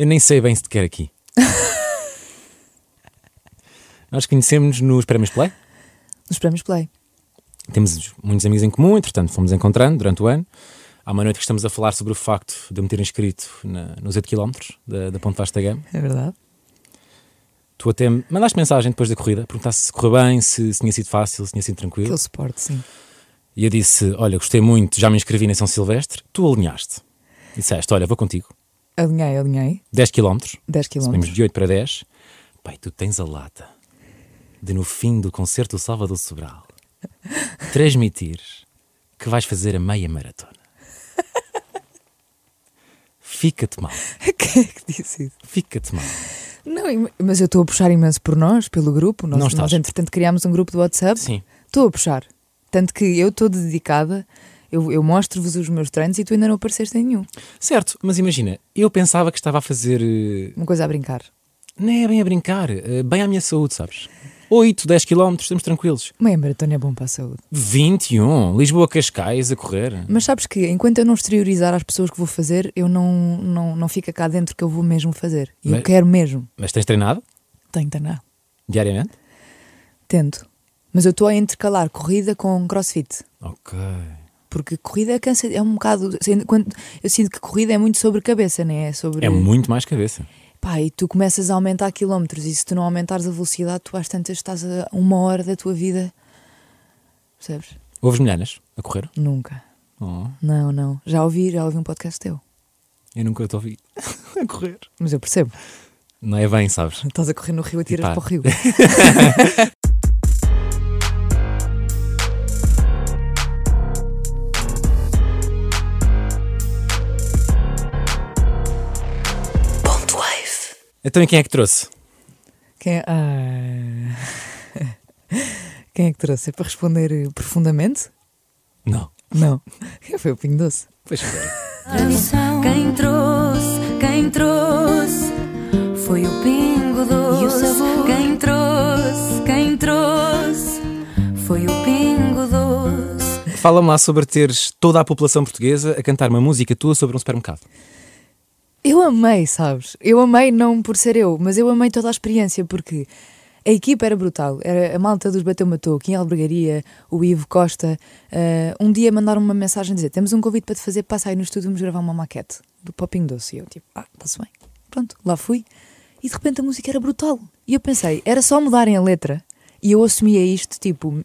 Eu nem sei bem se te quero aqui. Nós conhecemos nos Prémios Play. Nos prémios Play. Temos muitos amigos em comum, entretanto fomos encontrando durante o ano. Há uma noite que estamos a falar sobre o facto de eu me ter inscrito na- nos 8 km da, da Ponte Vasta Gama. É verdade. Tu até me mandaste mensagem depois da corrida, perguntaste se correu bem, se, se tinha sido fácil, se tinha sido tranquilo. Aquele suporte, sim. E eu disse: Olha, gostei muito, já me inscrevi na São Silvestre. Tu alinhaste. Disseste: Olha, vou contigo. Alinhei, alinhei. 10 km, 10 subimos km. de 8 para 10. Pai, tu tens a lata de no fim do concerto do Salvador Sobral transmitir que vais fazer a meia maratona. Fica-te mal, Quem é que disse isso? fica-te mal. Não, mas eu estou a puxar imenso por nós, pelo grupo. Nós, Não estás. nós entretanto, criámos um grupo de WhatsApp. Sim, Estou a puxar. Tanto que eu estou dedicada, eu, eu mostro-vos os meus treinos e tu ainda não apareceste em nenhum. certo, mas imagina, eu pensava que estava a fazer. eh, Uma coisa a brincar. Não é bem a brincar, eh, bem à minha saúde, sabes? 8, 10 km, estamos tranquilos. Meia maratona é bom para a saúde. 21, Lisboa-Cascais a correr. Mas sabes que enquanto eu não exteriorizar às pessoas que vou fazer, eu não, não, não fica cá dentro que eu vou mesmo fazer. E eu quero mesmo. Mas tens treinado Tenho que treinar. diariamente? Tento. Mas eu estou a intercalar corrida com crossfit. Ok. Porque corrida cansa, é um bocado. quando- Eu sinto que corrida é muito sobre cabeça, não é? É sobre. É muito mais cabeça. Pá, e tu começas a aumentar quilómetros e se tu não aumentares a velocidade, tu às tantas estás a uma hora da tua vida. Percebes? Ouves milhanas a correr? Nunca. Oh, Não, não. Já ouvi, já ouvi um podcast teu. eu nunca te ouvi a correr. Mas eu percebo. Não é bem, sabes? Estás a correr no rio e tiras para o rio. Então e quem é que trouxe? Quem é... Ah. Quem é que trouxe? É para responder profundamente? Não. Não. Quem foi o Pinho Doce? Pois foi. Quem trouxe, quem trouxe foi o pingo doce. E o sabor? Quem trouxe, quem trouxe foi o pingo doce. Fala-me lá sobre teres toda a população portuguesa a cantar uma música tua sobre um supermercado. Eu amei, sabes? Eu amei não por ser eu, mas eu amei toda a experiência porque a equipa era brutal. Era a malta dos Bateu Matou, Kim Albergaria, o Ivo Costa. eh, um dia mandaram uma mensagem a dizer: Temos um convite para te fazer, passa aí no estúdio, vamos gravar uma maquete do Popping Doce. E eu, tipo, ah, está-se bem. Pronto, lá fui. E de repente a música era brutal. E eu pensei: era só mudarem a letra. E eu assumia isto, tipo,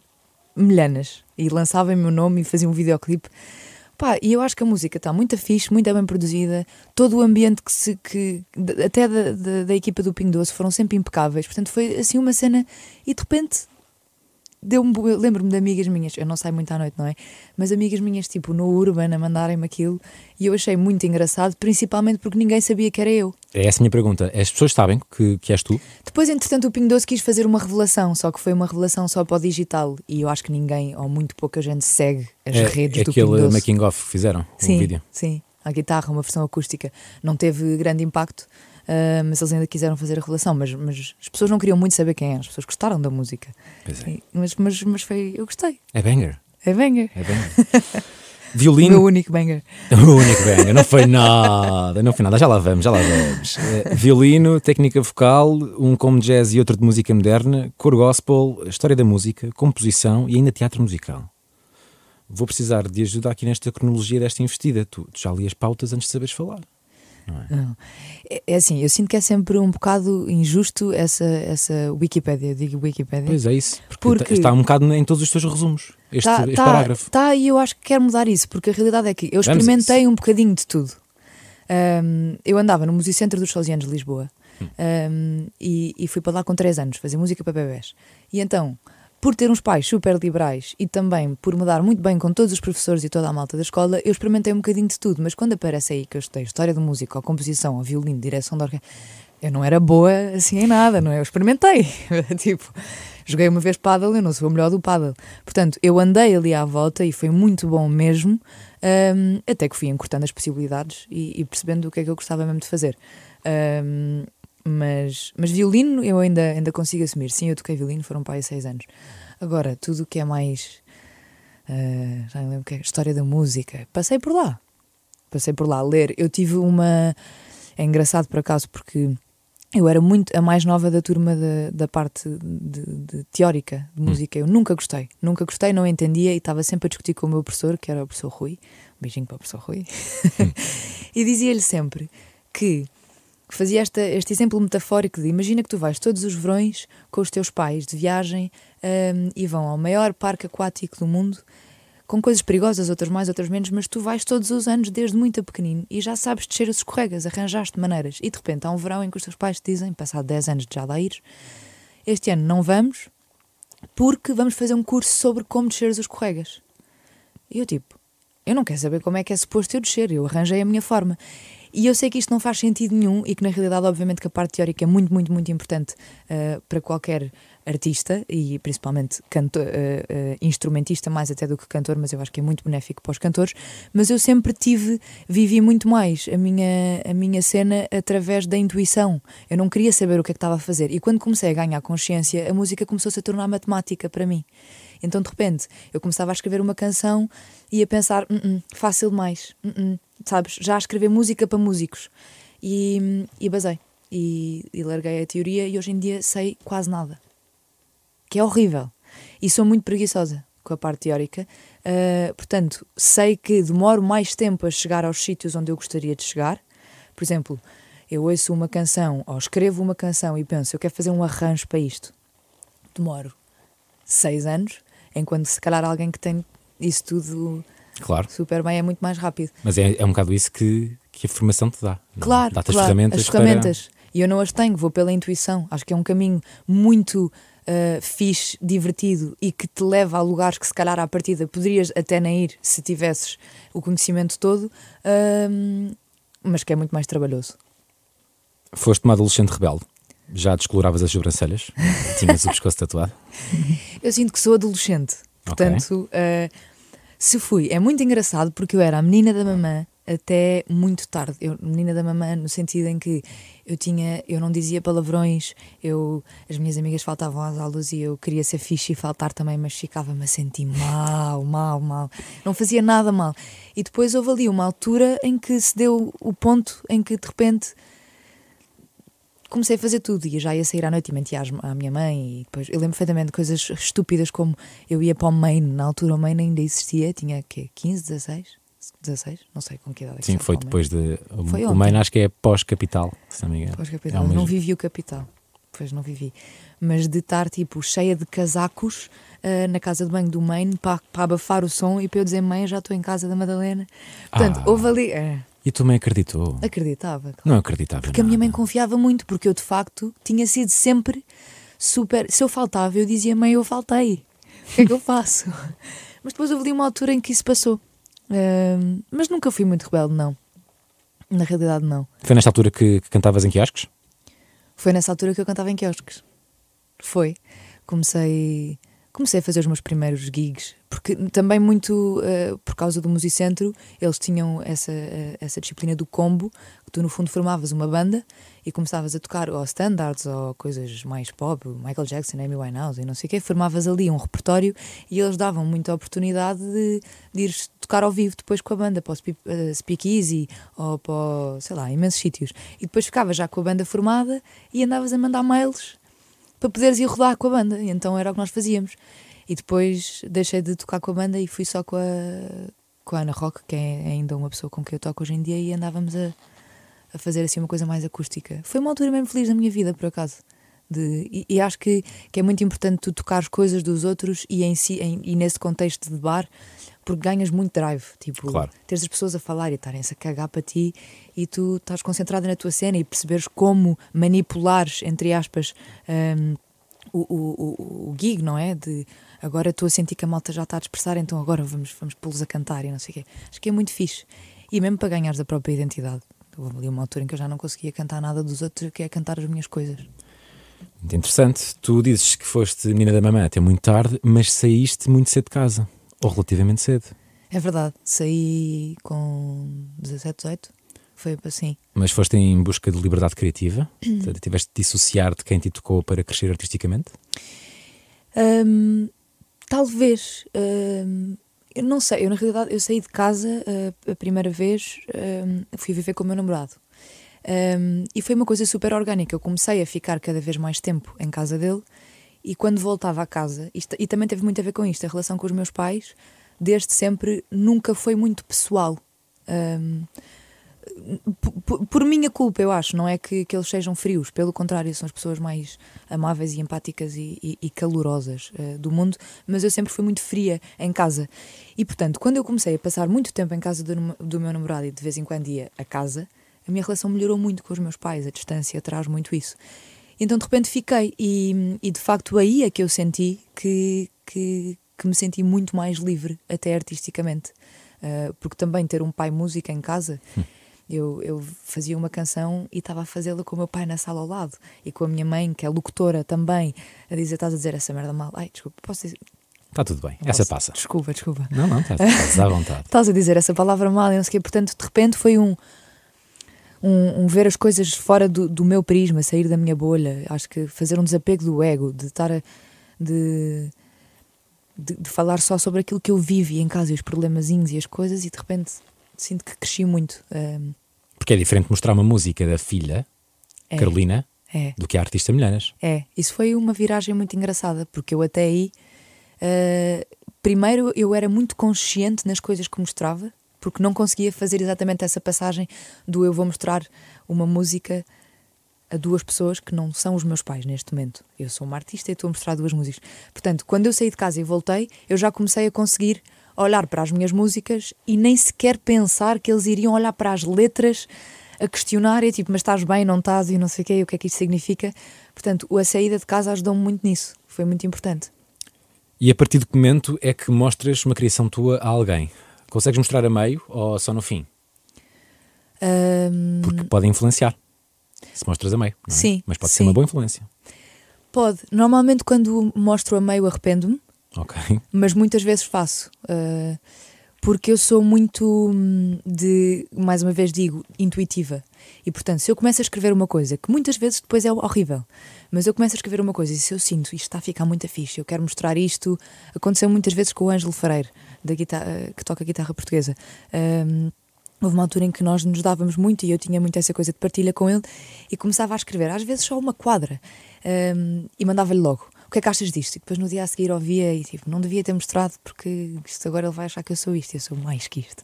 milhanas. E lançava em meu nome e fazia um videoclipe. Pá, e eu acho que a música está muito fixe, muito bem produzida, todo o ambiente que se. Que, até da, da, da equipa do Pingo Doce foram sempre impecáveis. Portanto, foi assim uma cena. E de repente. Deu-me. Lembro-me de amigas minhas, eu não saio muito à noite, não é? Mas amigas minhas, tipo, no Urban, a mandarem-me aquilo, e eu achei muito engraçado, principalmente porque ninguém sabia que era eu. É essa a minha pergunta. As pessoas sabem que, que és tu? Depois, entretanto, o Pingo Doce quis fazer uma revelação, só que foi uma revelação só para o digital, e eu acho que ninguém, ou muito pouca gente, segue as é redes é do Pingo aquele Doce. making off que fizeram, o Sim, vídeo. sim. A guitarra, uma versão acústica. Não teve grande impacto, ah, mas eles ainda quiseram fazer a revelação. Mas, mas as pessoas não queriam muito saber quem era, as pessoas gostaram da música. É. E- Mas, mas, mas foi, eu gostei. É banger. É banger. É banger. O Violino. meu único banger. O único banger. Não foi nada. Não foi nada. Já lá vamos, já lá vamos. Eh, violino, técnica vocal, um como jazz e outro de música moderna, cor gospel, história da música, composição e ainda teatro musical. Vou precisar de ajuda aqui nesta cronologia desta investida. Tu, tu já li as pautas antes de saberes falar. Não. É, é assim, eu sinto que é sempre um bocado injusto essa, essa Wikipédia. Eu digo Wikipédia. Pois é isso. Porque, Porque- está um bocado em todos os teus resumos. Este, Tá, este tá, parágrafo. tá, e eu acho que quero mudar isso, porque a realidade é que eu experimentei um bocadinho de tudo. Um, eu andava no Musicentro dos Salesianos de Lisboa Hum. um, e, e fui para lá com 3 anos fazer música para bebés. E então, por ter uns pais super liberais e também por me dar muito bem com todos os professores e toda a malta da escola, eu experimentei um bocadinho de tudo. Mas quando aparece aí que eu estudei história de música, ou composição, ou violino, direção de orquestra, eu não era boa assim em nada, não é? Eu experimentei. tipo, joguei uma vez paddle, eu não sou melhor do paddle. Portanto, eu andei ali à volta e foi muito bom mesmo, hum, até que fui encurtando as possibilidades e, e percebendo o que é que eu gostava mesmo de fazer. Hum, mas, mas violino eu ainda, ainda consigo assumir. Sim, eu toquei violino, foram para aí seis anos. Agora, tudo o que é mais. ah, já nem lembro o que é. História da música. Passei por lá. Passei por lá a ler. Eu tive uma. é engraçado por acaso porque eu era muito a mais nova da turma da, da parte de, de teórica de música. Eu nunca gostei, nunca gostei, não entendia e estava sempre a discutir com o meu professor, que era o professor Rui. Um beijinho para o professor Rui. e dizia-lhe sempre que fazia esta, este exemplo metafórico de imagina que tu vais todos os verões com os teus pais de viagem um, e vão ao maior parque aquático do mundo com coisas perigosas, outras mais, outras menos, mas tu vais todos os anos desde muito pequenino e já sabes descer os escorregas, arranjaste maneiras. E de repente há um verão em que os teus pais te dizem, passado 10 anos de já lá ires, este ano não vamos porque vamos fazer um curso sobre como descer os escorregas. E eu tipo, eu não quero saber como é que é suposto eu descer, eu arranjei a minha forma. E eu sei que isto não faz sentido nenhum e que na realidade, obviamente, que a parte teórica é muito, muito, muito importante uh, para qualquer artista e principalmente cantor, uh, uh, instrumentista, mais até do que cantor, mas eu acho que é muito benéfico para os cantores. Mas eu sempre tive, vivi muito mais a minha, a minha cena através da intuição. Eu não queria saber o que é que estava a fazer. E quando comecei a ganhar consciência, a música começou-se a tornar matemática para mim. Então, de repente, eu começava a escrever uma canção e a pensar: N -n, fácil demais, N sabes? Já a escrever música para músicos. E, e basei. E, e larguei a teoria e hoje em dia sei quase nada. Que é horrível. E sou muito preguiçosa com a parte teórica. Uh, portanto, sei que demoro mais tempo a chegar aos sítios onde eu gostaria de chegar. Por exemplo, eu ouço uma canção ou escrevo uma canção e penso, eu quero fazer um arranjo para isto. Demoro seis anos, enquanto se calhar alguém que tem isso tudo claro. super bem é muito mais rápido. Mas é, é um bocado isso que, que a formação te dá. Claro, dá-te claro, as ferramentas. As ferramentas. Para... E eu não as tenho, vou pela intuição. Acho que é um caminho muito uh, fixe, divertido e que te leva a lugares que se calhar à partida poderias até nem ir se tivesses o conhecimento todo, uh, mas que é muito mais trabalhoso. Foste uma adolescente rebelde? Já descoloravas as sobrancelhas? Tinhas o pescoço tatuado? Eu sinto que sou adolescente. Portanto, okay. uh, se fui, é muito engraçado porque eu era a menina da mamã até muito tarde. Eu, menina da mamã, no sentido em que eu tinha, eu não dizia palavrões, eu, as minhas amigas faltavam às aulas e eu queria ser fixe e faltar também, mas ficava-me a sentir mal, mal, mal. Não fazia nada mal. E depois houve ali uma altura em que se deu o ponto em que de repente comecei a fazer tudo e já ia sair à noite e mentia à minha mãe e depois eu lembro perfeitamente de coisas estúpidas como eu ia para o Maine, na altura o Maine ainda existia, tinha que 15, 16, 16, não sei com que idade. É Sim, foi depois de foi o Maine acho que é pós-capital, se não me engano. Pós-capital, é não vivi o capital. Pois não vivi. Mas de estar tipo cheia de casacos uh, na casa de banho do Maine para, para abafar o som e para eu dizer mãe, já estou em casa da Madalena. Portanto, ah. houve ali. Uh, e tu também acreditou? Acreditava. Claro. Não acreditava. Porque nada. a minha mãe confiava muito, porque eu de facto tinha sido sempre super. Se eu faltava, eu dizia, mãe, eu faltei. O que é que eu faço? mas depois houve ali uma altura em que isso passou. Uh, mas nunca fui muito rebelde, não. Na realidade, não. Foi nesta altura que, que cantavas em quiosques? Foi nessa altura que eu cantava em quiosques. Foi. Comecei comecei a fazer os meus primeiros gigs, porque também muito uh, por causa do Musicentro, eles tinham essa, uh, essa disciplina do combo, que tu no fundo formavas uma banda e começavas a tocar ou standards ou coisas mais pop, Michael Jackson, Amy Winehouse e não sei o quê, formavas ali um repertório e eles davam muita oportunidade de, de ir tocar ao vivo depois com a banda, para o Speak, uh, Speak Easy ou para, sei lá, imensos sítios. E depois ficavas já com a banda formada e andavas a mandar mails para poderes ir rodar com a banda. E então era o que nós fazíamos. E depois deixei de tocar com a banda e fui só com a, com a Ana Rock, que é ainda uma pessoa com quem eu toco hoje em dia, e andávamos a, a fazer assim uma coisa mais acústica. Foi uma altura mesmo feliz da minha vida, por acaso. De, e, e, acho que, que é muito importante tu tocar coisas dos outros e, em si, em, e nesse contexto de bar, porque ganhas muito drive. Tipo, claro. teres as pessoas a falar e estarem-se a cagar para ti e tu estás concentrado na tua cena e perceberes como manipulares, entre aspas, um, o, o, o, o gig, não é? De agora estou a sentir que a malta já está a dispersar, então agora vamos, vamos pô-los a cantar e não sei o quê. Acho que é muito fixe. E mesmo para ganhares a própria identidade. Houve ali uma altura em que eu já não conseguia cantar nada dos outros, que é cantar as minhas coisas. Muito interessante. Tu dizes que foste menina da mamãe até muito tarde, mas saíste muito cedo de casa. Ou relativamente cedo. É verdade. Saí com 17, 18. Foi assim. Mas foste em busca de liberdade criativa? Tiveste de dissociar de quem te tocou para crescer artisticamente? Um, talvez. Um, eu não sei. Eu, na realidade, eu saí de casa uh, a primeira vez, um, fui viver com o meu namorado. Um, e foi uma coisa super orgânica. Eu comecei a ficar cada vez mais tempo em casa dele e quando voltava à casa, isto, e também teve muito a ver com isto, a relação com os meus pais, desde sempre, nunca foi muito pessoal. Um, por, minha culpa, eu acho, não é que, que eles sejam frios, pelo contrário, são as pessoas mais amáveis e empáticas e, e, e calorosas uh, do mundo, mas eu sempre fui muito fria em casa. E portanto, quando eu comecei a passar muito tempo em casa do, do meu namorado e de vez em quando ia a casa, a minha relação melhorou muito com os meus pais, a distância traz muito isso. Então de repente fiquei, e, e de facto aí é que eu senti que, que, que me senti muito mais livre, até artisticamente. Uh, porque também ter um pai música em casa. Hum eu, eu fazia uma canção e estava a fazê-la com o meu pai na sala ao lado e com a minha mãe, que é locutora também, a dizer: Estás a dizer essa merda mal? Ai, desculpa, posso dizer. Está tudo bem, essa passa. Desculpa, desculpa. Não, não, estás à vontade. estás a dizer essa palavra mal e não sei o quê. Portanto, de repente foi um, um, um, ver as coisas fora do, do meu prisma, sair da minha bolha. Acho que fazer um desapego do ego, de estar a, de, de, de, falar só sobre aquilo que eu vivo em casa, e os problemazinhos e as coisas, e de repente sinto que cresci muito. Um, Porque é diferente mostrar uma música da filha, é, Carolina, é. do que a artista Milhanas. É, isso foi uma viragem muito engraçada, porque eu até aí. Uh, primeiro, eu era muito consciente nas coisas que mostrava, porque não conseguia fazer exatamente essa passagem do eu vou mostrar uma música a duas pessoas que não são os meus pais neste momento. Eu sou uma artista e estou a mostrar duas músicas. Portanto, quando eu saí de casa e voltei, eu já comecei a conseguir olhar para as minhas músicas e nem sequer pensar que eles iriam olhar para as letras a questionar e tipo, mas estás bem, não estás e não sei o quê, o que é que isto significa. Portanto, a saída de casa ajudou-me muito nisso, foi muito importante. E a partir de que momento é que mostras uma criação tua a alguém? Consegues mostrar a meio ou só no fim? Um... Porque pode influenciar se mostras a meio. É? Sim. Mas pode sim. ser uma boa influência. Pode. Normalmente, quando mostro a meio, arrependo-me. Ok. Mas muitas vezes faço. Uh, porque eu sou muito hum, de, mais uma vez digo, intuitiva. E portanto, se eu começo a escrever uma coisa, que muitas vezes depois é horrível, mas eu começo a escrever uma coisa e se eu sinto isto está a ficar muito fixe, eu quero mostrar isto. Aconteceu muitas vezes com o Ângelo Freire, da guitarra, que toca guitarra portuguesa. Um, houve uma altura em que nós nos dávamos muito e eu tinha muito essa coisa de partilha com ele e começava a escrever, às vezes só uma quadra, um, e mandava-lhe logo que é que achas disto? E depois no dia a seguir ouvia e tipo, não devia ter mostrado porque isto agora ele vai achar que eu sou isto e eu sou mais que isto.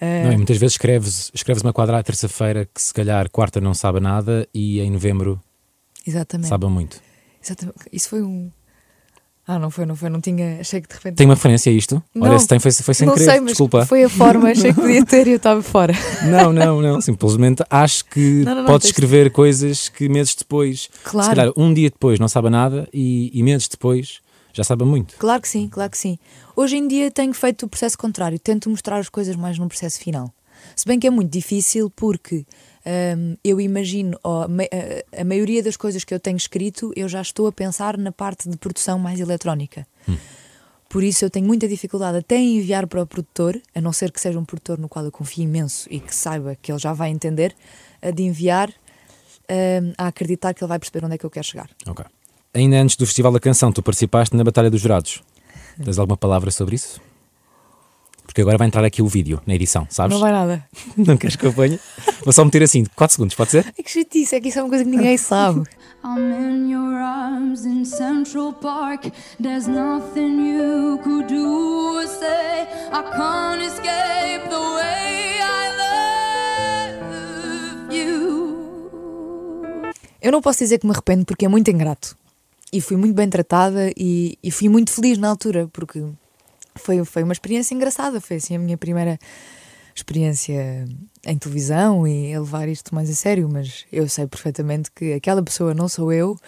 Uh... Não, e muitas vezes escreves, escreves uma quadra à terça-feira que se calhar quarta não sabe nada e em novembro Exatamente. sabe muito. Exatamente. Isso foi um, ah, não foi, não foi, não tinha. Achei que de repente. Tem uma referência a isto? Não, Olha, se tem, foi, foi sem não querer, sei, desculpa. Foi a forma, achei que podia ter e eu estava fora. Não, não, não. Simplesmente acho que não, não, podes escrever coisas que meses depois, claro. se calhar um dia depois não sabe nada e, e meses depois já sabe muito. Claro que sim, claro que sim. Hoje em dia tenho feito o processo contrário, tento mostrar as coisas mais no processo final. Se bem que é muito difícil porque um, eu imagino, oh, a, a, maioria das coisas que eu tenho escrito, eu já estou a pensar na parte de produção mais eletrónica. Hum. Por isso eu tenho muita dificuldade até em enviar para o produtor, a não ser que seja um produtor no qual eu confio imenso e que saiba que ele já vai entender, de enviar um, a acreditar que ele vai perceber onde é que eu quero chegar. Ok. Ainda antes do Festival da Canção, tu participaste na Batalha dos Jurados. Tens alguma palavra sobre isso? Porque agora vai entrar aqui o vídeo na edição, sabes? Não vai nada. Não queres que eu ponha? Vou só meter assim, 4 segundos, pode ser? É que chatice, é que isso é uma coisa que ninguém sabe. I'm in your arms in Central Park. There's nothing you could do or say. I can't escape the way I love you. Eu não posso dizer que me arrependo porque é muito ingrato. E fui muito bem tratada e, e fui muito feliz na altura porque foi, foi uma experiência engraçada, foi assim a minha primeira experiência em televisão e a levar isto mais a sério, mas eu sei perfeitamente que aquela pessoa não sou eu,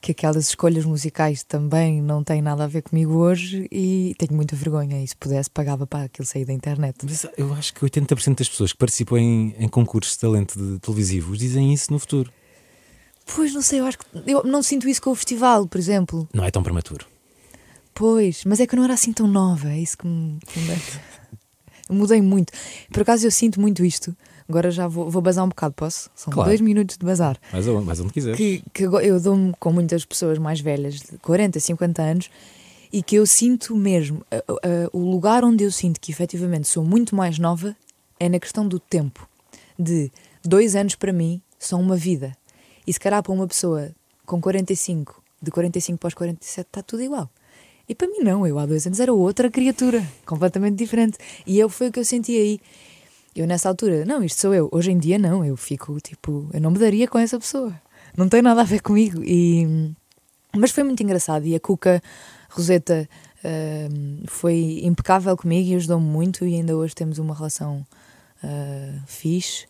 que aquelas escolhas musicais também não têm nada a ver comigo hoje e tenho muita vergonha. E se pudesse, pagava para aquilo sair da internet. Mas eu acho que 80% das pessoas que participam em, em concursos de talento de televisivos dizem isso no futuro. Pois não sei, eu acho que eu não sinto isso com o festival, por exemplo. Não é tão prematuro. Pois, mas é que eu não era assim tão nova, é isso que me. mudei muito. Por acaso eu sinto muito isto. Agora já vou, vou bazar um bocado, posso? São Claro. dois minutos de bazar. Mas onde, mas onde quiseres. Que, que eu dou-me com muitas pessoas mais velhas, de 40, 50 anos, e que eu sinto mesmo. a- a- o lugar onde eu sinto que efetivamente sou muito mais nova é na questão do tempo. De dois anos para mim são uma vida. E se calhar para uma pessoa com 45, de 45 para os 47, está tudo igual. E para mim não, eu há dois anos era outra criatura, completamente diferente. E eu foi o que eu senti aí. Eu nessa altura, não, isto sou eu. Hoje em dia não, eu fico tipo, eu não me daria com essa pessoa. Não tem nada a ver comigo. E, mas foi muito engraçado. E a Cuca Roseta hum, foi impecável comigo e ajudou-me muito. E ainda hoje temos uma relação uh, fixe.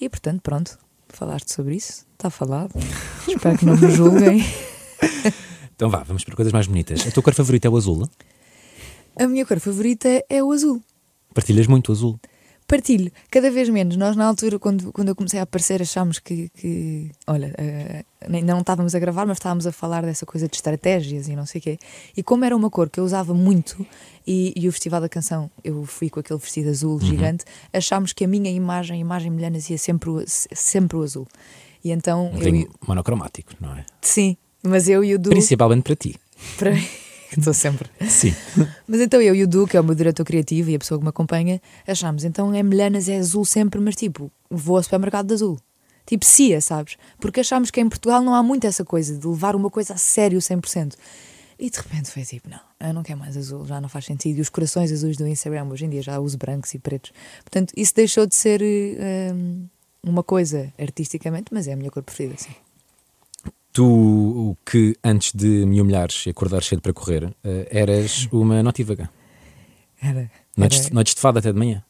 E portanto, pronto, falaste sobre isso, está falado. Espero que não me julguem. Então vá, vamos para coisas mais bonitas. A tua cor favorita é o azul? A minha cor favorita é o azul. Partilhas muito o azul? Partilho, cada vez menos. Nós, na altura, quando, quando eu comecei a aparecer, achámos que, que olha, uh, não estávamos a gravar, mas estávamos a falar dessa coisa de estratégias e não sei o quê. E como era uma cor que eu usava muito, e, e o Festival da Canção, eu fui com aquele vestido azul Uhum. gigante, achámos que a minha imagem, a imagem milhanas, ia sempre o, sempre o azul. E então, Um eu, monocromático, não é? sim, mas eu e o Du, Principalmente para ti. para mim, estou sempre. Sim. Mas então eu e o Du, que é o meu diretor criativo e a pessoa que me acompanha, achámos, então é melhanas, é azul sempre, mas tipo, vou ao supermercado de azul. Tipo, cia, sabes? Porque achámos que em Portugal não há muito essa coisa de levar uma coisa a sério 100%. E de repente foi tipo, não, eu não quero mais azul, já não faz sentido. E os corações azuis do Instagram, hoje em dia já uso brancos e pretos. Portanto, isso deixou de ser hum, uma coisa artisticamente, mas é a minha cor preferida, sim. Tu, o que antes de me humilhares e acordar cedo para correr, eh, eras uma notívaga. Era, Noites, era- de- noites de fada até de manhã.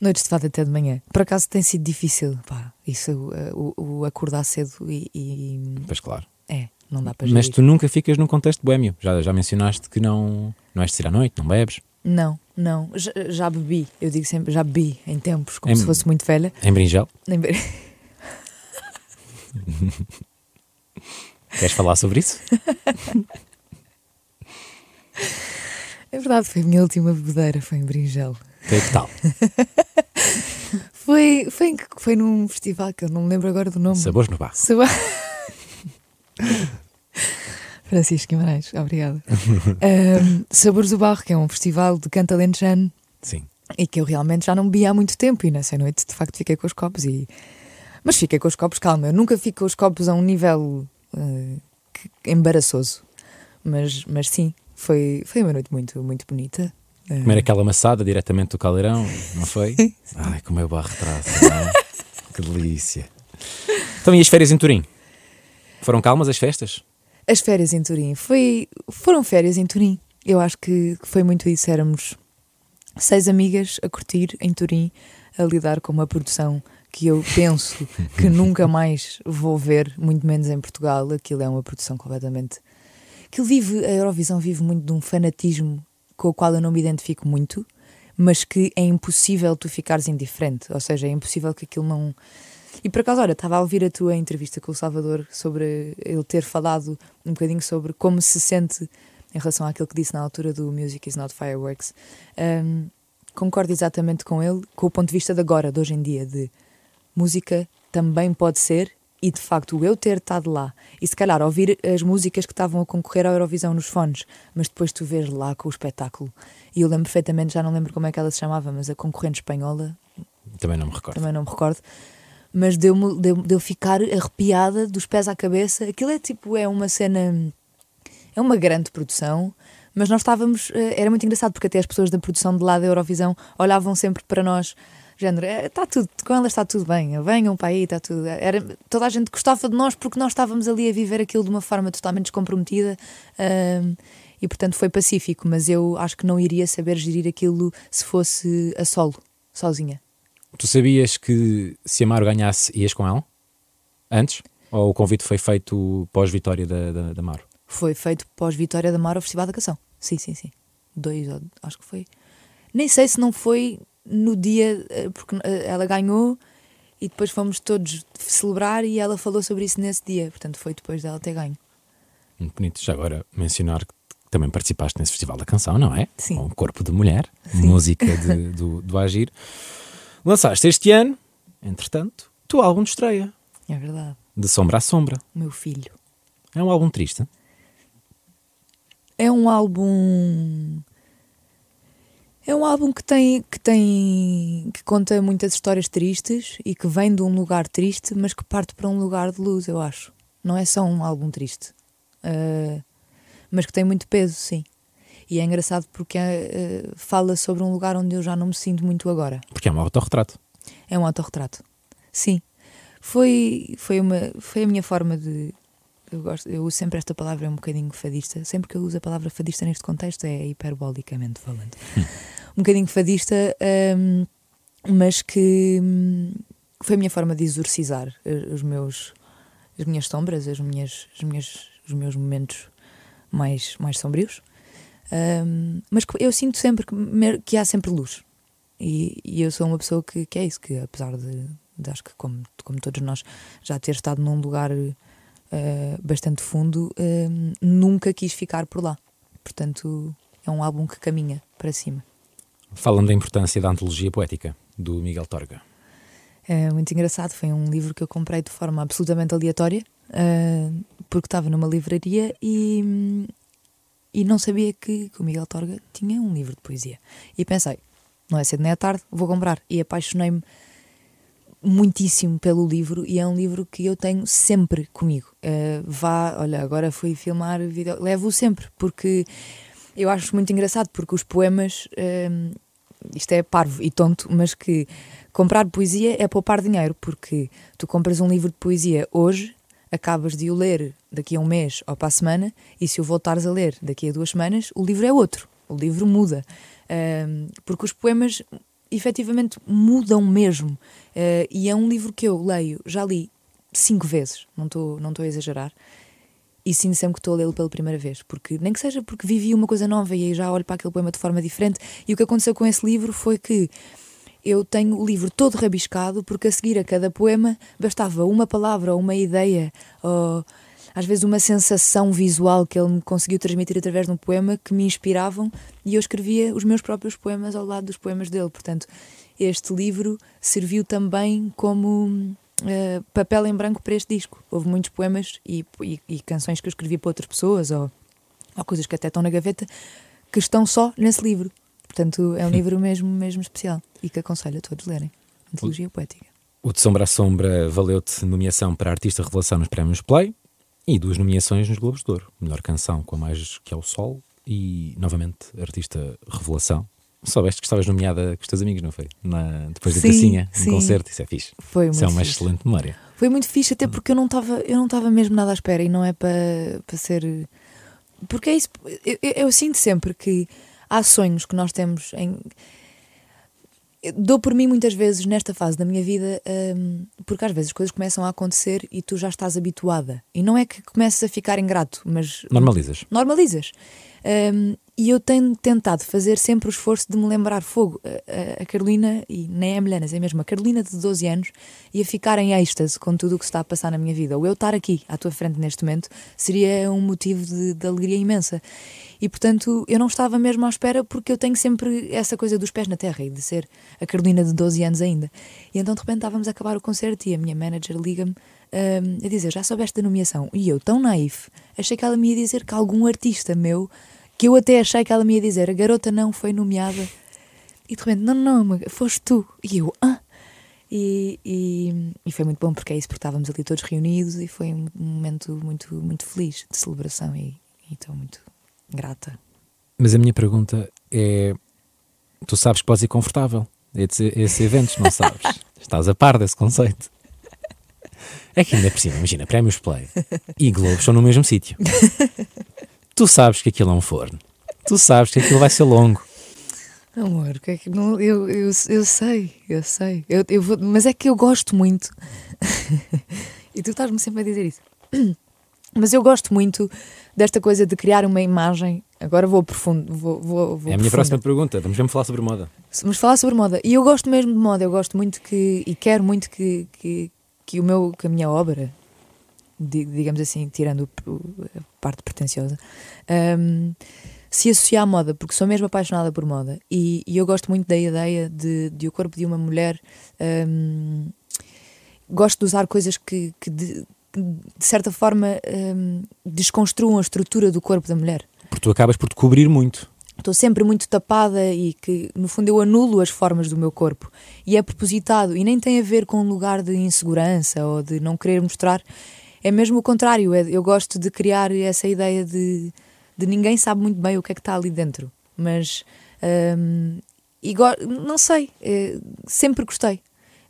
Noites de fada até de manhã. Por acaso tem sido difícil, pá, isso, uh, o, o acordar cedo e, e- Pois claro. É, não dá para Mas gerir. tu nunca ficas num contexto boémio. Já, já mencionaste que não, não és de sair à noite, não bebes. Não, não, já, já bebi, eu digo sempre, já bebi em tempos, como Em- se fosse muito velha. Em brinjel. Nem be- Queres falar sobre isso? É verdade, foi a minha última bebedeira, foi em Bringel. Que, que tal? Foi, foi, em que- foi num festival que eu não me lembro agora do nome. Sabores no barro. Saba- Francisco Guimarães, obrigada. Ahm, Sabores do Barro, que é um festival de canto alentejano Sim. e que eu realmente já não bebi há muito tempo e nessa noite de facto fiquei com os copos e mas fiquei com os copos, calma, eu nunca fico com os copos a um nível que- embaraçoso mas, mas sim, foi, foi uma noite muito, muito bonita Eh, Comer aquela maçada diretamente do caldeirão, não foi? Ai, como é o barro atrás. não é? Que delícia. Então, e as férias em Turim? Foram calmas as festas? As férias em Turim foi, foram férias em Turim. Eu acho que foi muito isso. Éramos seis amigas a curtir em Turim, a lidar com uma produção que eu penso que nunca mais vou ver, muito menos em Portugal. Aquilo é uma produção completamente. Aquilo vive, a Eurovisão vive muito de um fanatismo com o qual eu não me identifico muito, mas que é impossível tu ficares indiferente. Ou seja, é impossível que aquilo não. E por acaso, olha, estava a ouvir a tua entrevista com o Salvador sobre ele ter falado um bocadinho sobre como se sente em relação àquilo que disse na altura do Music is Not Fireworks. Ahm, concordo exatamente com ele, com o ponto de vista de agora, de hoje em dia, de música também pode ser, e de facto eu ter estado lá e se calhar ouvir as músicas que estavam a concorrer à Eurovisão nos fones, mas depois tu vês lá com o espetáculo. E eu lembro perfeitamente, já não lembro como é que ela se chamava, mas a concorrente espanhola, Também não me recordo. também não me recordo, mas deu-me deu, deu ficar arrepiada dos pés à cabeça. Aquilo é tipo, é uma cena, é uma grande produção, mas nós estávamos, eh, era muito engraçado porque até as pessoas da produção de lá da Eurovisão olhavam sempre para nós. Género, está tudo, com elas está tudo bem, venham para aí, está tudo. Era, toda a gente gostava de nós porque nós estávamos ali a viver aquilo de uma forma totalmente descomprometida ahm, e, portanto, foi pacífico. Mas eu acho que não iria saber gerir aquilo se fosse a solo, sozinha. Tu sabias que se Amaro ganhasse, ias com ela? Antes? Ou o convite foi feito pós-vitória da, da, da Amaro? Foi feito pós-vitória da Mara ao Festival da Canção. Sim, sim, sim. Dois, acho que foi. Nem sei se não foi no dia, eh, porque eh, ela ganhou e depois fomos todos celebrar e ela falou sobre isso nesse dia. Portanto, foi depois dela ter ganho. Muito bonito. Já agora mencionar que também participaste nesse Festival da Canção, não é? Sim. Com Corpo de Mulher, Sim. música de- do, do Agir. Lançaste este ano, entretanto, o teu álbum de estreia, É verdade. De Sombra a Sombra. O meu filho. É um álbum triste. É um álbum. É um álbum que tem, que tem que conta muitas histórias tristes e que vem de um lugar triste, mas que parte para um lugar de luz, eu acho. Não é só um álbum triste, uh, mas que tem muito peso, sim. E é engraçado porque uh, fala sobre um lugar onde eu já não me sinto muito agora. Porque é um autorretrato. É um autorretrato, sim. Foi, foi, uma, foi a minha forma de, eu, gosto, eu uso sempre esta palavra, é um bocadinho fadista. Sempre que eu uso a palavra fadista neste contexto é hiperbolicamente falando. um bocadinho fadista, um, mas que um, foi a minha forma de exorcizar os meus, as minhas sombras, as minhas, as minhas, os meus momentos mais, mais sombrios. Um, mas eu sinto sempre que, que há sempre luz. E, e, eu sou uma pessoa que, que é isso, que apesar de, de acho que como, como todos nós já ter estado num lugar uh, bastante fundo, uh, nunca quis ficar por lá. Portanto, é um álbum que caminha para cima. Falando da importância da antologia poética do Miguel Torga. É muito engraçado, foi um livro que eu comprei de forma absolutamente aleatória, uh, porque estava numa livraria e, e não sabia que, que, o Miguel Torga tinha um livro de poesia. E pensei, não é cedo nem é tarde, vou comprar. E apaixonei-me muitíssimo pelo livro e é um livro que eu tenho sempre comigo. Uh, vá, olha, agora fui filmar vídeo, levo-o sempre, porque eu acho muito engraçado, porque os poemas, uh, isto é parvo e tonto, mas que comprar poesia é poupar dinheiro, porque tu compras um livro de poesia hoje, acabas de o ler daqui a um mês ou para a semana, e se o voltares a ler daqui a duas semanas, o livro é outro, o livro muda. Uh, porque os poemas efetivamente mudam mesmo. Uh, e é um livro que eu leio, já li cinco vezes, não estou não a exagerar, e sinto sempre que estou a lê-lo pela primeira vez, porque nem que seja porque vivi uma coisa nova e aí já olho para aquele poema de forma diferente. E o que aconteceu com esse livro foi que eu tenho o livro todo rabiscado, porque a seguir a cada poema bastava uma palavra ou uma ideia. Ou às vezes uma sensação visual que ele me conseguiu transmitir através de um poema que me inspiravam e eu escrevia os meus próprios poemas ao lado dos poemas dele. Portanto, este livro serviu também como uh, papel em branco para este disco. Houve muitos poemas e, e, e canções que eu escrevi para outras pessoas ou, ou coisas que até estão na gaveta que estão só nesse livro. Portanto, é um livro mesmo, mesmo especial e que aconselho a todos lerem. Antologia Poética. O de Sombra a Sombra valeu-te nomeação para Artista Revelação nos Prémios Play. E duas nomeações nos Globos de Ouro. Melhor canção com a mais que é o Sol e, novamente, artista revelação. Soubeste que estavas nomeada com os teus amigos, não foi? Na, depois da tacinha, no concerto, isso é fixe. Foi muito Isso é uma fixe. excelente memória. Foi muito fixe, até porque eu não estava eu não estava mesmo nada à espera e não é para, para ser. Porque é isso, eu, eu, eu sinto sempre que há sonhos que nós temos em dou por mim muitas vezes nesta fase da minha vida, um, porque às vezes as coisas começam a acontecer e tu já estás habituada. E não é que comeces a ficar ingrato, mas. Normalizas. Normalizas. Um, e eu tenho tentado fazer sempre o esforço de me lembrar fogo. A, a Carolina, e nem é Melanas, é mesmo a Carolina de 12 anos, ia ficar em êxtase com tudo o que se está a passar na minha vida. Ou eu estar aqui à tua frente neste momento seria um motivo de, de alegria imensa. E portanto eu não estava mesmo à espera porque eu tenho sempre essa coisa dos pés na terra e de ser a Carolina de 12 anos ainda. E então de repente estávamos a acabar o concerto e a minha manager liga-me um, a dizer: Já soubeste da nomeação? E eu, tão naif, achei que ela me ia dizer que algum artista meu que eu até achei que ela me ia dizer: a garota não foi nomeada. E de repente, não, não, não foste tu. E eu, ah. E, e, e, foi muito bom porque é isso, porque estávamos ali todos reunidos e foi um momento muito, muito feliz de celebração e, e estou muito grata. Mas a minha pergunta é: tu sabes que podes ir confortável a esses eventos, não sabes? Estás a par desse conceito. É que ainda por cima, imagina, prémios Play e Globos são no mesmo sítio. Tu sabes que aquilo é um forno. Tu sabes que aquilo vai ser longo. Amor, que é que não, eu, eu, eu sei, eu sei. Eu, eu vou, mas é que eu gosto muito. e tu estás-me sempre a dizer isso. Mas eu gosto muito desta coisa de criar uma imagem. Agora vou profundo. Vou, vou, vou é a minha próxima pergunta. Vamos mesmo falar sobre moda. Vamos falar sobre moda. E eu gosto mesmo de moda. Eu gosto muito que. E quero muito que, que, que, o meu, que a minha obra, digamos assim, tirando a parte pretenciosa, um, se associe à moda, porque sou mesmo apaixonada por moda e, e eu gosto muito da ideia de, de o corpo de uma mulher. Um, gosto de usar coisas que, que, de, de, certa forma um, desconstruam a estrutura do corpo da mulher. Porque tu acabas por te cobrir muito. estou sempre muito tapada e que, no fundo, eu anulo as formas do meu corpo. E é propositado e nem tem a ver com um lugar de insegurança ou de não querer mostrar. É mesmo o contrário. é- eu gosto de criar essa ideia de, de ninguém sabe muito bem o que é que está ali dentro. Mas, hum, e não sei, eh, sempre gostei.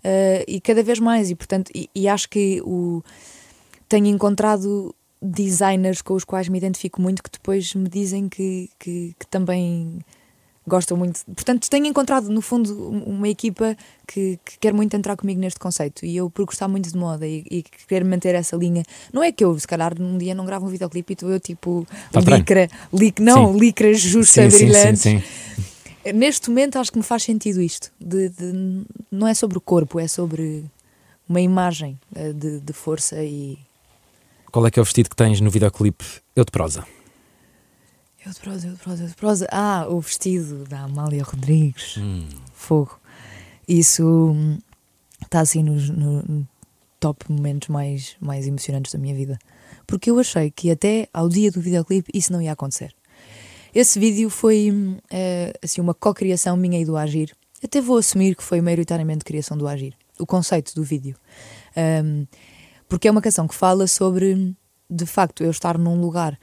Eh, e cada vez mais. E, portanto, e, e acho que o, tenho encontrado designers com os quais me identifico muito que depois me dizem que, que, que também gostam muito. Portanto, tenho encontrado, no fundo, um- uma equipa que, que quer muito entrar comigo neste conceito. E eu, por gostar muito de moda e, e querer manter essa linha, não é que eu, se calhar, num dia não gravo um videoclipe e estou eu tipo Tá licra, lic, não, licras justa, Sim, sim, sim, sim. Neste momento acho que me faz sentido isto. De, de- não é sobre o corpo, é sobre uma imagem eh, de, de força e. Qual é que é o vestido que tens no videoclipe Eu de prosa? Eu de prosa, eu de prosa, eu de prosa. Ah, o vestido da Amália Rodrigues. Fogo. Isso hum, está assim nos no, top momentos mais, mais emocionantes da minha vida. Porque eu achei que até ao dia do videoclipe isso não ia acontecer. Esse vídeo foi hum, eh, assim, uma co-criação minha e do Agir. Até vou assumir que foi maioritariamente criação do Agir. O conceito do vídeo. Hum, porque é uma canção que fala sobre, de facto, eu estar num lugar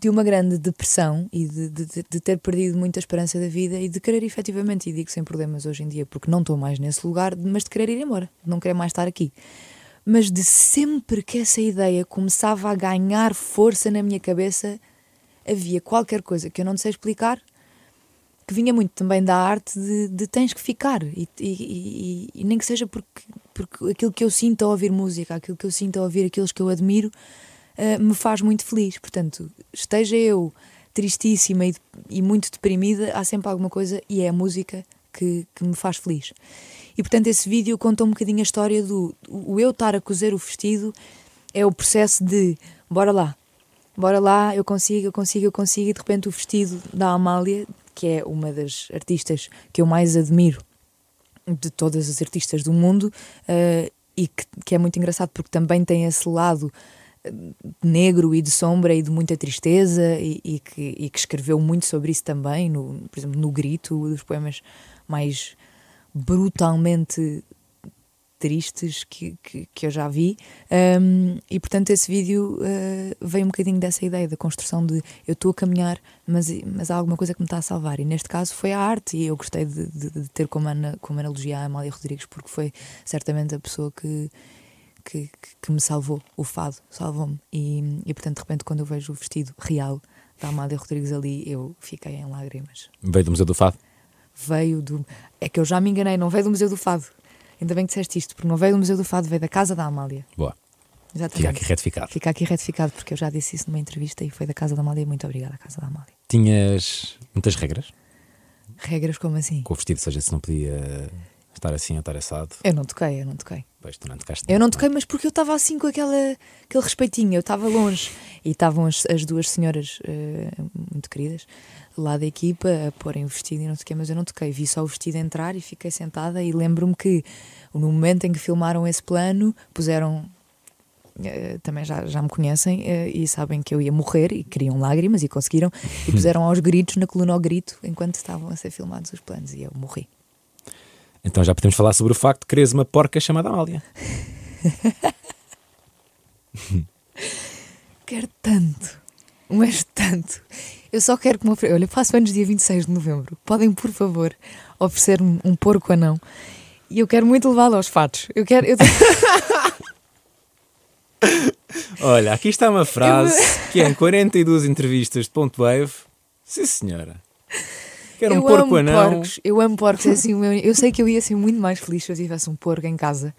de, uma grande depressão e de, de, de- de ter perdido muita esperança da vida e de querer efetivamente, e digo sem problemas hoje em dia, porque não estou mais nesse lugar, mas de querer ir embora, de não querer mais estar aqui. Mas de sempre que essa ideia começava a ganhar força na minha cabeça, havia qualquer coisa que eu não sei explicar que vinha muito também da arte de, de tens que ficar e, e- e- e nem que seja porque, porque aquilo que eu sinto ao ouvir música, aquilo que eu sinto ao ouvir aqueles que eu admiro eh, me faz muito feliz. Portanto, esteja eu tristíssima e, e muito deprimida, há sempre alguma coisa e é a música que, que me faz feliz. E portanto, esse vídeo conta um bocadinho a história do o eu estar a cozer o vestido é o processo de bora lá, bora lá, eu consigo, eu consigo, eu consigo, e de repente o vestido da Amália, que é uma das artistas que eu mais admiro de todas as artistas do mundo, eh, e que, que é muito engraçado porque também tem esse lado negro e de sombra e de muita tristeza e, e que, e que escreveu muito sobre isso também, no, por exemplo, no Grito, dos poemas mais brutalmente tristes que, que, que eu já vi. Um, e portanto esse vídeo uh, veio um bocadinho dessa ideia da construção de eu estou a caminhar mas, mas há alguma coisa que me está a salvar. E neste caso foi a arte. E eu gostei de, de- de ter como, ana, como analogia a Amália Rodrigues porque foi certamente a pessoa que, que, que- que me salvou, o fado salvou-me e, e portanto de repente quando eu vejo o vestido real da Amália Rodrigues ali eu fiquei em lágrimas Veio do Museu do Fado. veio do. É que eu já me enganei, não veio do Museu do Fado. Ainda bem que disseste isto, porque não veio do Museu do Fado, veio da Casa da Amália. Boa. Exatamente. Fica aqui retificado. Fica aqui retificado, porque eu já disse isso numa entrevista e foi da Casa da Amália. Muito obrigada, Casa da Amália. Tinhas muitas regras Regras como assim? com o vestido, ou seja, se não podia estar assim estar assado. Eu não toquei, eu não toquei. Pois tu não tocaste. Eu não toquei, mas porque eu estava assim com aquela, aquele respeitinho, eu estava longe. E estavam as, as duas senhoras eh, muito queridas lá da equipa a porem o vestido e não sei o quê, mas eu não toquei. Vi só o vestido entrar e fiquei sentada e lembro-me que no momento em que filmaram esse plano, puseram. eh, também já, já me conhecem eh, e sabem que eu ia morrer e queriam lágrimas e conseguiram e puseram aos gritos na coluna ao grito enquanto estavam a ser filmados os planos e eu morri. Então já podemos falar sobre o facto de quereres uma porca chamada Amália. Quero tanto, mas tanto. Eu só quero que me ofereçam. Olha, eu faço anos dia 26 de novembro. Podem, por favor, oferecer-me um porco anão. E eu quero muito levá-lo aos fatos. Eu quero. Eu Olha, aqui está uma frase que é em 42 entrevistas de ponto wave. Sim, senhora. Quero um eu porco amo anão. porcos. Eu amo porcos. É assim, eu sei que eu ia ser muito mais feliz se eu tivesse um porco em casa.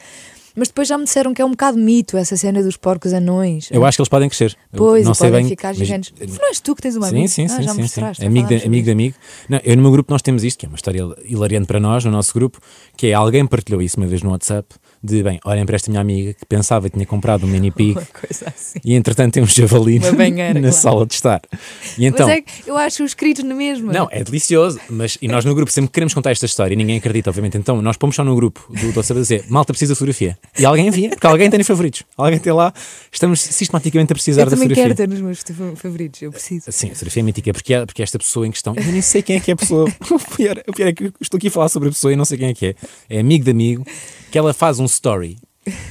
Mas depois já me disseram que é um bocado mito essa cena dos porcos anões. Eu acho que eles podem crescer. Eu Pois, não e sei podem bem. ficar mas- gigantes. Não és tu que tens uma Sim, amiga? sim, Ah, sim, já me sim, sim. mostraste, já Amigo de, amigo de amigo. Não, eu no meu grupo nós temos isto, que é uma história hilariante para nós, no nosso grupo, que é alguém partilhou isso uma vez no WhatsApp, de bem, olhem para esta minha amiga que pensava que tinha comprado um mini pig assim. e entretanto tem um javali banheira, na claro. sala de estar. E então, Mas é que eu acho os escritos na mesma. não, é delicioso, mas e nós no grupo sempre queremos contar esta história e ninguém acredita, obviamente. Então nós pomos só no grupo do do WhatsApp a dizer, malta precisa de fotografia. E alguém envia, porque alguém tem favoritos. Alguém tem lá. Estamos sistematicamente a precisar Eu da também fotografia. quero ter nos meus favoritos, eu preciso. Sim, a fotografia é mítica, porque, é- porque esta pessoa em questão, eu nem sei quem é que é a pessoa. O pior, o pior é que eu estou aqui a falar sobre a pessoa e não sei quem é que é. É amigo de amigo, que ela faz um story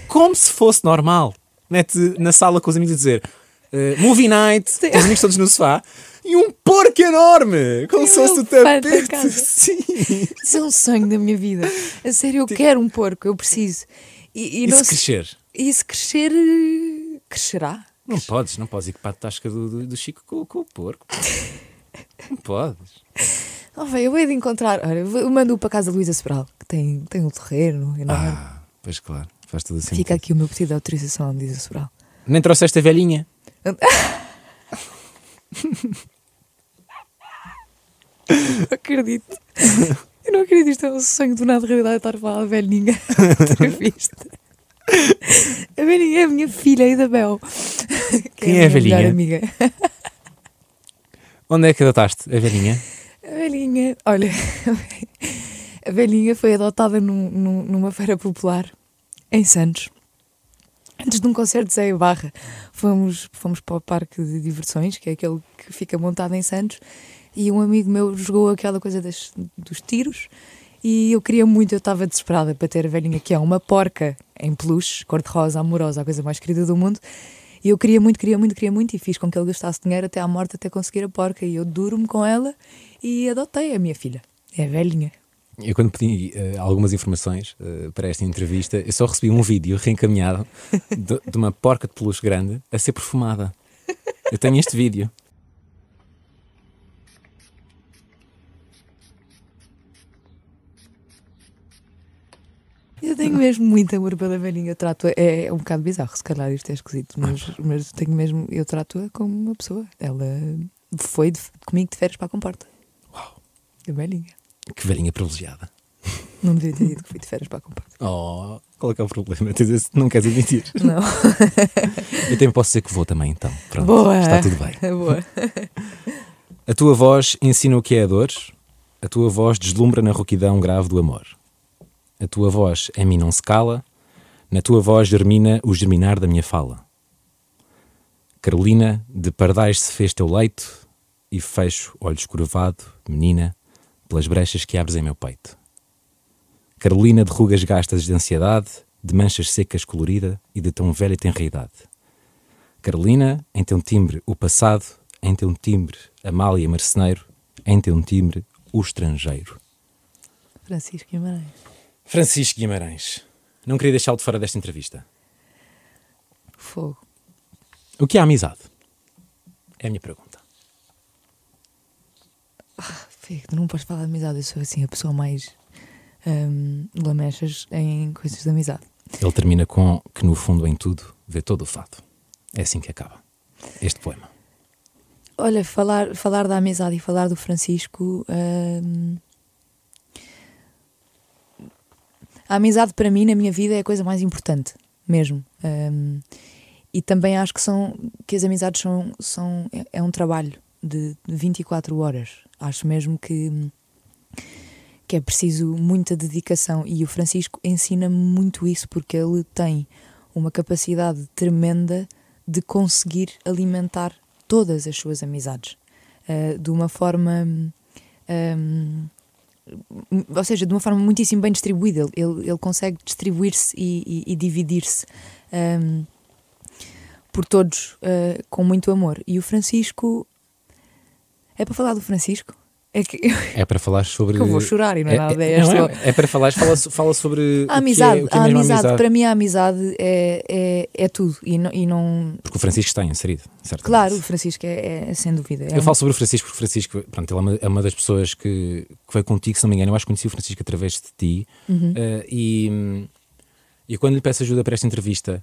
como se fosse normal. Mete na sala com os amigos a dizer eh, movie night, Sim. os amigos todos no sofá, e um porco enorme, como se fosse o tapete. Sim. Isso é um sonho da minha vida. A sério, eu quero um porco, eu preciso. E, e E não se crescer? e se crescer, crescerá. Não podes, não podes ir para a tasca do, do, do Chico com, com o porco. Não podes. Oh, véi, eu hei de encontrar. Olha, eu mando-o para casa de Luísa Sobral, que tem, tem um terreno enorme. Ah, pois claro, faz tudo assim. Fica aqui o meu pedido de autorização, Luísa Sobral. Nem trouxeste a velhinha. Acredito. Eu não acredito, isto é um sonho do nada de realidade estar a falar da velhinha entrevista. A velhinha é a minha filha, a Isabel. que Quem é a minha melhor velhinha? amiga. Onde é que adotaste a velhinha? A velhinha, olha, a velhinha foi adotada num- num- numa feira popular em Santos. Antes de um concerto de Zé Barra, fomos, fomos para o parque de diversões, que é aquele que fica montado em Santos, e um amigo meu jogou aquela coisa das- dos tiros, e eu queria muito, eu estava desesperada para ter a velhinha, que é uma porca em peluche, cor-de-rosa, amorosa, a coisa mais querida do mundo, e eu queria muito, queria muito, queria muito, e fiz com que ele gastasse dinheiro até à morte, até conseguir a porca, e eu duro-me com ela, e adotei a minha filha, é a velhinha. Eu, quando pedi eh, algumas informações eh, para esta entrevista, eu só recebi um vídeo reencaminhado de, de uma porca de peluche grande a ser perfumada. Eu tenho este vídeo. Eu tenho mesmo muito amor pela velhinha. Eu trato é, é um bocado bizarro, se calhar isto é esquisito, mas, mas tenho mesmo, eu trato-a como uma pessoa. Ela foi de- comigo de férias para a comporta. Uau, A velhinha. que velhinha privilegiada. Não devia ter dito que fui de férias para a comporta. Oh, qual é que é o problema? Não queres admitir? Não. Eu também posso dizer que vou também, então. Pronto, Boa. está tudo bem. Boa. A tua voz ensina o que é a dor, a tua voz deslumbra na rouquidão grave do amor. A tua voz em mim não se cala, na tua voz germina o germinar da minha fala. Carolina, de pardais se fez teu leito, e fecho, olho escurvado, menina, pelas brechas que abres em meu peito. Carolina de rugas gastas de ansiedade, de manchas secas colorida e de tão velha tenreidade. Carolina, em teu timbre o passado, em teu timbre Amália Marceneiro, em teu timbre o estrangeiro. Francisco Guimarães. Francisco Guimarães. Não queria deixá-lo de fora desta entrevista. Fogo. O que é amizade? É a minha pergunta. Fico, tu não podes falar de amizade. Eu sou assim a pessoa mais hum, lamechas em coisas de amizade. Ele termina com que no fundo em tudo vê todo o fato. É assim que acaba este poema. Olha, falar, falar da amizade e falar do Francisco. hum, a amizade para mim, na minha vida, é a coisa mais importante, mesmo. Hum, e também acho que, são, que as amizades são, são. é- É um trabalho de, de 24 horas. Acho mesmo que, que é preciso muita dedicação. E o Francisco ensina-me muito isso, porque ele tem uma capacidade tremenda de conseguir alimentar todas as suas amizades eh, de uma forma. hum, ou seja, de uma forma muitíssimo bem distribuída. Ele, ele, consegue distribuir-se e, e- e dividir-se hum, por todos eh, com muito amor. E o Francisco. É para falar do Francisco? É que É para falar sobre. que eu vou chorar e não é, nada. É, é, não, é, é para falar, fala, fala sobre. a amizade, é, que é a mesmo amizade, para mim a amizade é, é, é tudo e não, e não Porque o Francisco está inserido, certo? claro, o Francisco é, é sem dúvida. É Eu falo sobre o Francisco porque o Francisco, pronto, ele é uma, é uma das pessoas que, que veio contigo, se não me engano. Eu acho que conheci o Francisco através de ti. Uhum. Eh, e, e quando lhe peço ajuda para esta entrevista,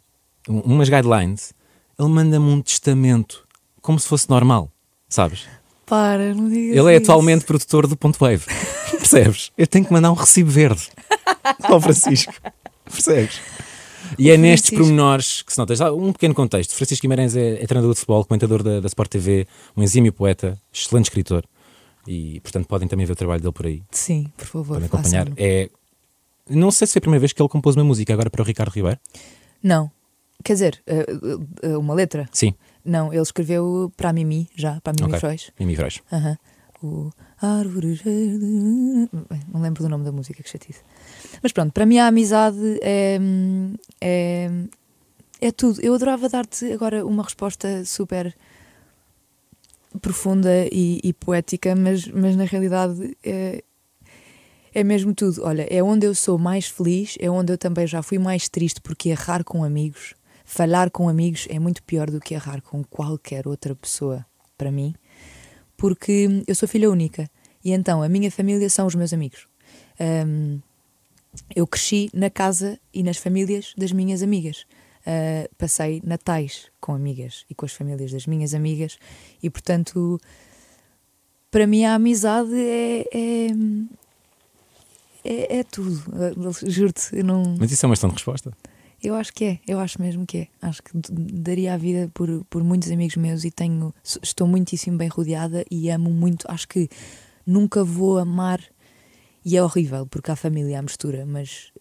um- umas guidelines, ele manda-me um testamento, como se fosse normal, sabes? Para, não digas Ele é isso. atualmente produtor do Ponto Wave. Percebes? Eu tenho que mandar um recibo verde ao Francisco. Percebes? E O é nestes Francisco. pormenores que se nota. Já Um pequeno contexto. Francisco Guimarães é, é treinador de futebol, comentador da, da Sport TV, um exímio poeta, excelente escritor. E, portanto, podem também ver o trabalho dele por aí. Sim, por favor, Podem acompanhar. É Não sei se foi a primeira vez que ele compôs uma música agora para o Ricardo Ribeiro. Não. Quer dizer, eh, eh, uma letra? Sim, Não, ele escreveu para a Mimi, já, para a Mimi Ok. Frois. Mimi Frois. Aham. O Árvores Não lembro do nome da música, que chatice. Mas pronto, para mim a amizade é, é, é tudo. Eu adorava dar-te agora uma resposta super profunda e, e poética, mas, mas na realidade é, é mesmo tudo. Olha, é onde eu sou mais feliz, é onde eu também já fui mais triste, porque errar com amigos, falhar com amigos é muito pior do que errar com qualquer outra pessoa, para mim porque eu sou filha única e então a minha família são os meus amigos. Ahm, eu cresci na casa e nas famílias das minhas amigas. Ah, passei natais com amigas e com as famílias das minhas amigas e, portanto, para mim a amizade é. é é, é tudo, Ah, juro-te, não. Mas isso é uma questão de resposta. Eu acho que é, eu acho mesmo que é. Acho que daria a vida por, por muitos amigos meus e tenho, estou muitíssimo bem rodeada e amo muito. Acho que nunca vou amar, e é horrível porque há família, há mistura, mas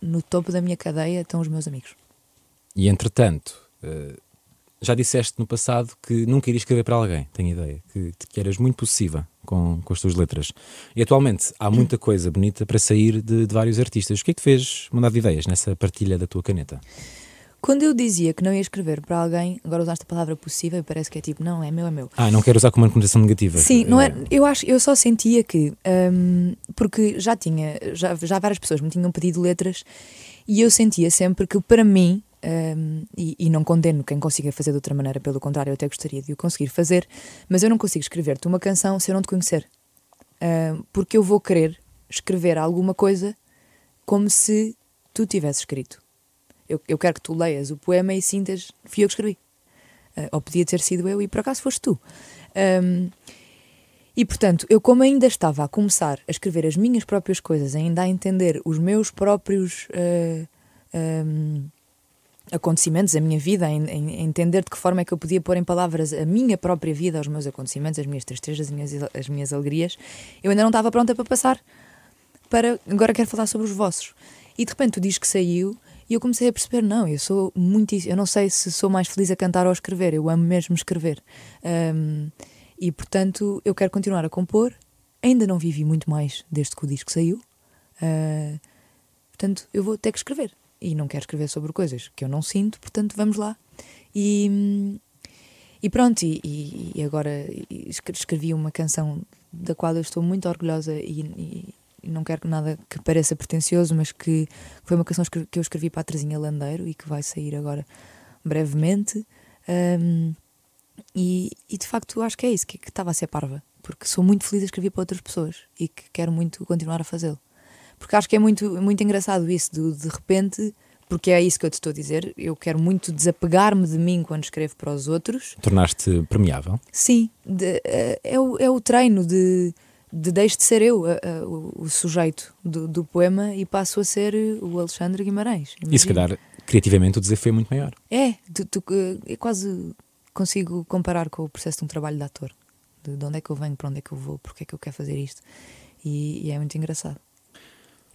no topo da minha cadeia estão os meus amigos. E entretanto, eh, já disseste no passado que nunca irias escrever para alguém, tenho ideia, que, que eras muito possessiva com, com as tuas letras. E atualmente há muita coisa bonita para sair de, de vários artistas. O que é que te fez mudar de ideias nessa partilha da tua caneta? Quando eu dizia que não ia escrever para alguém, agora usaste a palavra possível e parece que é tipo, não, é meu, é meu. Ah, não quero usar como uma conotação negativa. Sim, não é, eu acho, eu só sentia que, hum, porque já tinha, já, já várias pessoas me tinham pedido letras e eu sentia sempre que para mim, hum, e, e não condeno quem consiga fazer de outra maneira, pelo contrário, eu até gostaria de o conseguir fazer, mas eu não consigo escrever-te uma canção se eu não te conhecer. Hum, porque eu vou querer escrever alguma coisa como se tu tivesse escrito. Eu, eu quero que tu leias o poema e sintas, fui eu que escrevi. Ah, ou podia ter sido eu e por acaso foste tu. Hum, e portanto, eu, como ainda estava a começar a escrever as minhas próprias coisas, ainda a entender os meus próprios hum, acontecimentos, a minha vida, em, em- entender de que forma é que eu podia pôr em palavras a minha própria vida, os meus acontecimentos, as minhas tristezas, as minhas, as minhas alegrias, eu ainda não estava pronta para passar para. Agora quero falar sobre os vossos. E de repente tu dizes que saiu e eu comecei a perceber: não, eu sou muito. Eu não sei se sou mais feliz a cantar ou a escrever, eu amo mesmo escrever. Hum, e portanto eu quero continuar a compor. Ainda não vivi muito mais desde que o disco saiu. Ah, portanto, eu vou ter que escrever. E não quero escrever sobre coisas que eu não sinto, portanto, vamos lá. E, e pronto, e, e- agora escre- escrevi uma canção da qual eu estou muito orgulhosa e, e- não quero que nada que pareça pretencioso, mas que foi uma canção que eu escrevi para a Terezinha Landeiro e que vai sair agora brevemente. Hum, e, e de facto acho que é isso, que, que estava a ser parva, porque sou muito feliz a escrever para outras pessoas e que quero muito continuar a fazê-lo. Porque acho que é muito, muito engraçado isso, de, de repente, porque é isso que eu te estou a dizer, eu quero muito desapegar-me de mim quando escrevo para os outros. Tornaste permeável. Sim, de- eh, é, o, é o treino de, de deixo de ser eu a- a- o, o sujeito do, do poema e passo a ser o Alexandre Guimarães. E se Imagina. calhar, criativamente, o desafio é muito maior. É, tu, tu, eh, eu quase consigo comparar com o processo de um trabalho de ator. De, de onde é que eu venho, para onde é que eu vou, porque é que eu quero fazer isto. E, e é muito engraçado.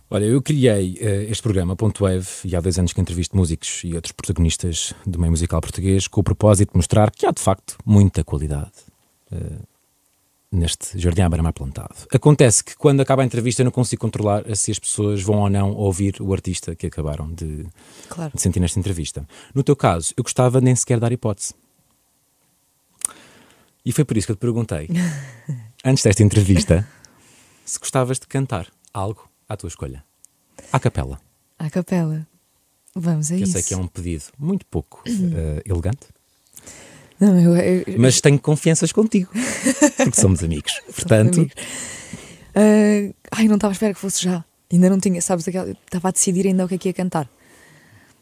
Olha, eu criei eh, este programa, Ponto Wave, e há dois anos que entrevisto músicos e outros protagonistas do meio musical português, com o propósito de mostrar que há, de facto, muita qualidade eh, neste jardim à beira-mar plantado. Acontece que, quando acaba a entrevista, eu não consigo controlar se as pessoas vão ou não ouvir o artista que acabaram de, Claro. de sentir nesta entrevista. No teu caso, eu gostava nem sequer dar hipótese. E foi por isso que eu te perguntei, antes desta entrevista, se gostavas de cantar algo à tua escolha. À capela. À capela. Vamos a Que eu isso. sei que é um pedido muito pouco eh, elegante, Não, eu, eu- mas tenho confianças contigo, porque somos amigos. Portanto, amigos. Ah, ai, não estava à espera que fosse já. Ainda não tinha, sabes, estava a decidir ainda o que é que ia cantar.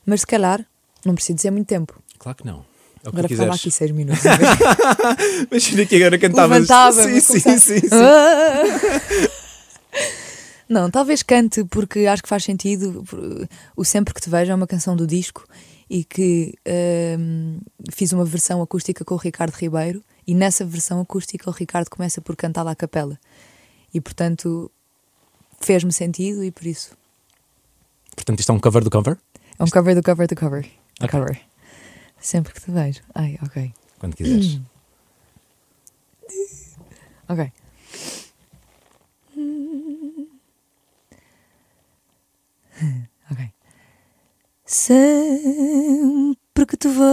Mas se calhar, não preciso dizer muito tempo. claro que não. É Agora ficava aqui seis minutos. Imagina que agora cantavas. Levantava-me, sim, sim, sim, sim. Não, talvez cante porque acho que faz sentido. O Sempre que Te Vejo é uma canção do disco e que hum, fiz uma versão acústica com o Ricardo Ribeiro e nessa versão acústica o Ricardo começa por cantá-la à capela e portanto fez-me sentido e por isso Portanto, isto é um cover do cover? É um cover do cover do cover. Do Ok. cover. Sempre que te vejo. Ai, ok. Quando quiseres. Ok. Sempre que te vejo,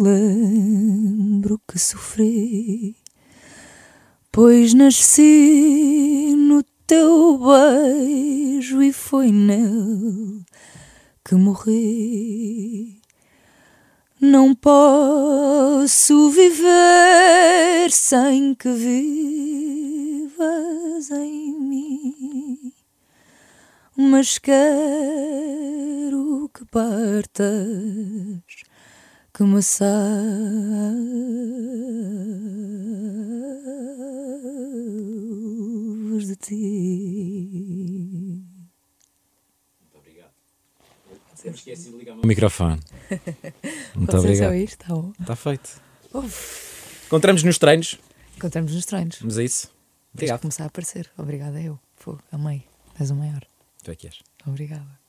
lembro que sofri, pois nasci no teu beijo e foi nele que morri. Não posso viver sem que vivas em mim, mas quero que partas, que me salves de ti. Sempre esqueci de ligar o microfone. Muito só obrigado. isto, tá bom. Está feito. Encontramos nos treinos. Encontramos nos treinos. Vamos a isso. Tens Obrigado. começar a aparecer. Obrigada eu. Fogo, amei. És o maior. Tu é que és. Obrigada.